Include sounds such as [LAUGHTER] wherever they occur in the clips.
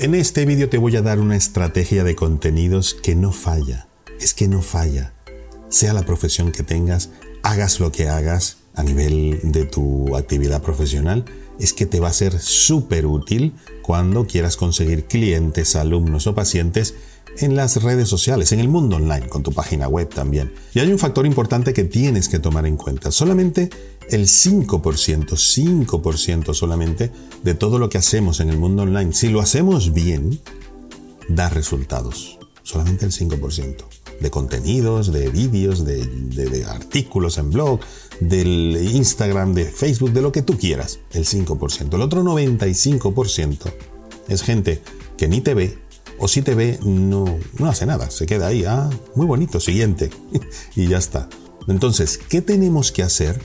En este vídeo te voy a dar una estrategia de contenidos que no falla. Es que no falla. Sea la profesión que tengas, hagas lo que hagas a nivel de tu actividad profesional, es que te va a ser súper útil cuando quieras conseguir clientes, alumnos o pacientes en las redes sociales, en el mundo online, con tu página web también. Y hay un factor importante que tienes que tomar en cuenta. Solamente el 5%, 5% solamente de todo lo que hacemos en el mundo online, si lo hacemos bien, da resultados. Solamente el 5% de contenidos, de vídeos, de, de, artículos en blog, del Instagram, de Facebook, de lo que tú quieras. El 5%. El otro 95% es gente que ni te ve, o si te ve, no, no hace nada, se queda ahí, ah, muy bonito, siguiente, [LAUGHS] y ya está. Entonces, ¿qué tenemos que hacer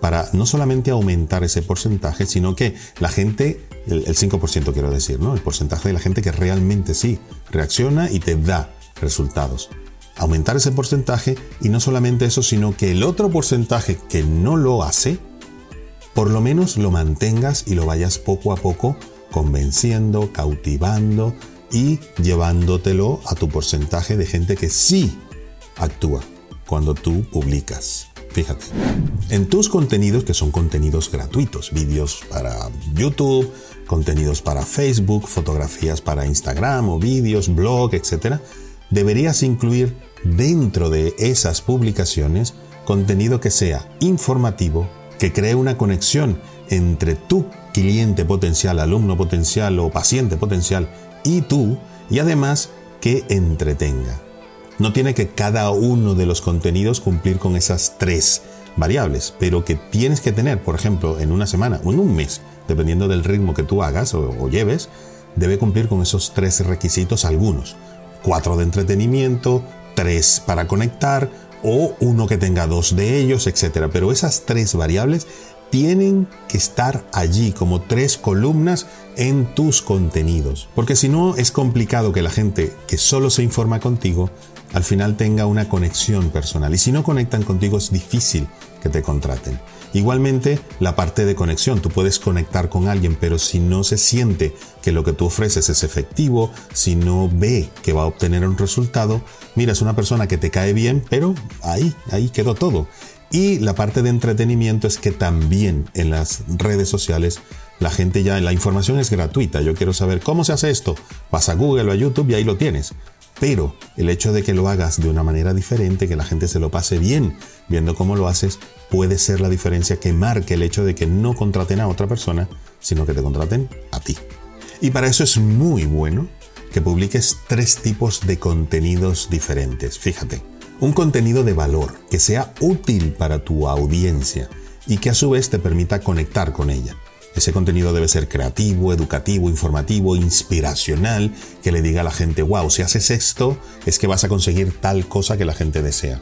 para no solamente aumentar ese porcentaje, sino que la gente, el, 5% quiero decir, ¿no? El porcentaje de la gente que realmente sí reacciona y te da resultados. Aumentar ese porcentaje y no solamente eso, sino que el otro porcentaje que no lo hace, por lo menos lo mantengas y lo vayas poco a poco convenciendo, cautivando, y llevándotelo a tu porcentaje de gente que sí actúa cuando tú publicas. Fíjate, en tus contenidos, que son contenidos gratuitos, vídeos para YouTube, contenidos para Facebook, fotografías para Instagram o vídeos, blog, etc., deberías incluir dentro de esas publicaciones contenido que sea informativo, que cree una conexión entre tu cliente potencial, alumno potencial o paciente potencial y tú, y además que entretenga. No tiene que cada uno de los contenidos cumplir con esas tres variables, pero que tienes que tener, por ejemplo, en una semana o en un mes, dependiendo del ritmo que tú hagas o, lleves, debe cumplir con esos tres requisitos algunos. Cuatro de entretenimiento, tres para conectar o uno que tenga dos de ellos, etc. Pero esas tres variables tienen que estar allí como tres columnas en tus contenidos. Porque si no, es complicado que la gente que solo se informa contigo al final tenga una conexión personal. Y si no conectan contigo, es difícil que te contraten. Igualmente, la parte de conexión, tú puedes conectar con alguien, pero si no se siente que lo que tú ofreces es efectivo, si no ve que va a obtener un resultado, mira, es una persona que te cae bien, pero ahí, ahí quedó todo. Y la parte de entretenimiento es que también en las redes sociales la gente ya, la información es gratuita. Yo quiero saber cómo se hace esto. Vas a Google o a YouTube y ahí lo tienes. Pero el hecho de que lo hagas de una manera diferente, que la gente se lo pase bien viendo cómo lo haces, puede ser la diferencia que marque el hecho de que no contraten a otra persona, sino que te contraten a ti. Y para eso es muy bueno que publiques tres tipos de contenidos diferentes. Fíjate, un contenido de valor que sea útil para tu audiencia y que a su vez te permita conectar con ella. Ese contenido debe ser creativo, educativo, informativo, inspiracional, que le diga a la gente, wow, si haces esto es que vas a conseguir tal cosa que la gente desea.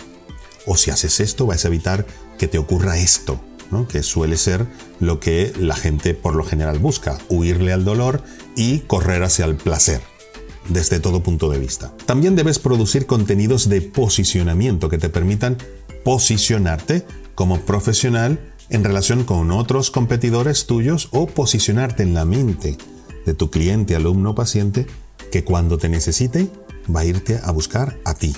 O si haces esto vas a evitar que te ocurra esto, ¿no? que suele ser lo que la gente por lo general busca, huirle al dolor y correr hacia el placer desde todo punto de vista. También debes producir contenidos de posicionamiento que te permitan posicionarte como profesional en relación con otros competidores tuyos o posicionarte en la mente de tu cliente, alumno paciente que cuando te necesite va a irte a buscar a ti.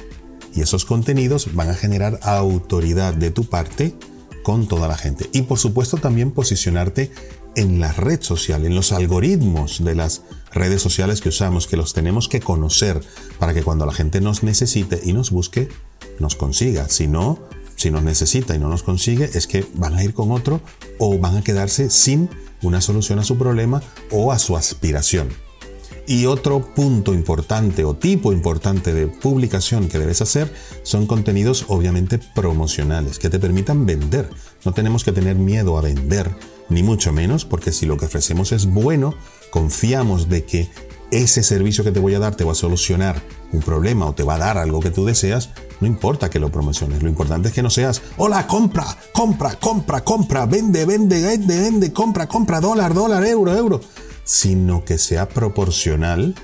Y esos contenidos van a generar autoridad de tu parte con toda la gente. Y por supuesto también posicionarte en la red social, en los algoritmos de las redes sociales que usamos, que los tenemos que conocer para que cuando la gente nos necesite y nos busque, nos consiga. Si no, si nos necesita y no nos consigue, es que van a ir con otro o van a quedarse sin una solución a su problema o a su aspiración. Y otro punto importante o tipo importante de publicación que debes hacer son contenidos obviamente promocionales que te permitan vender. No tenemos que tener miedo a vender, ni mucho menos, porque si lo que ofrecemos es bueno, confiamos de que ese servicio que te voy a dar te va a solucionar un problema o te va a dar algo que tú deseas, no importa que lo promociones, lo importante es que no seas, hola, compra, compra, compra, compra, vende, vende, vende, vende, compra, compra, dólar, dólar, euro, euro sino que sea proporcional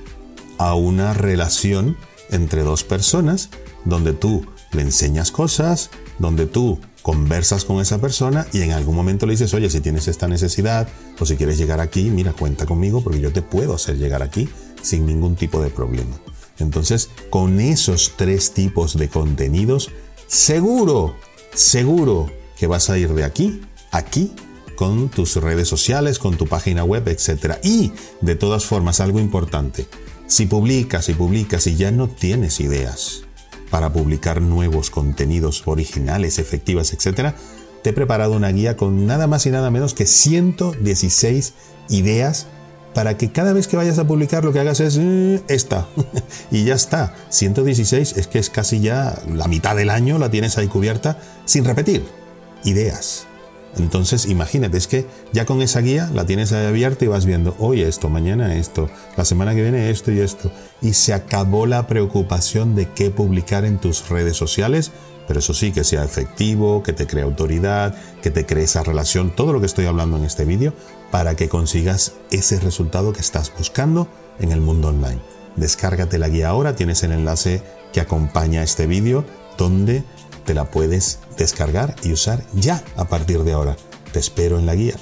a una relación entre dos personas donde tú le enseñas cosas, donde tú conversas con esa persona y en algún momento le dices, oye, si tienes esta necesidad o si quieres llegar aquí, mira, cuenta conmigo porque yo te puedo hacer llegar aquí sin ningún tipo de problema. Entonces, con esos tres tipos de contenidos, seguro, seguro que vas a ir de aquí aquí con tus redes sociales, con tu página web, etc. Y, de todas formas, algo importante, si publicas y publicas y ya no tienes ideas para publicar nuevos contenidos originales, efectivas, etc., te he preparado una guía con nada más y nada menos que 116 ideas para que cada vez que vayas a publicar lo que hagas es eh, esta. [LAUGHS] y ya está. 116 es que es casi ya la mitad del año la tienes ahí cubierta sin repetir. Ideas. Entonces, imagínate, es que ya con esa guía la tienes ahí abierta y vas viendo hoy esto, mañana esto, la semana que viene esto y esto. Y se acabó la preocupación de qué publicar en tus redes sociales, pero eso sí, que sea efectivo, que te cree autoridad, que te cree esa relación, todo lo que estoy hablando en este vídeo, para que consigas ese resultado que estás buscando en el mundo online. Descárgate la guía ahora, tienes el enlace que acompaña este vídeo donde te la puedes descargar y usar ya a partir de ahora. Te espero en la guía.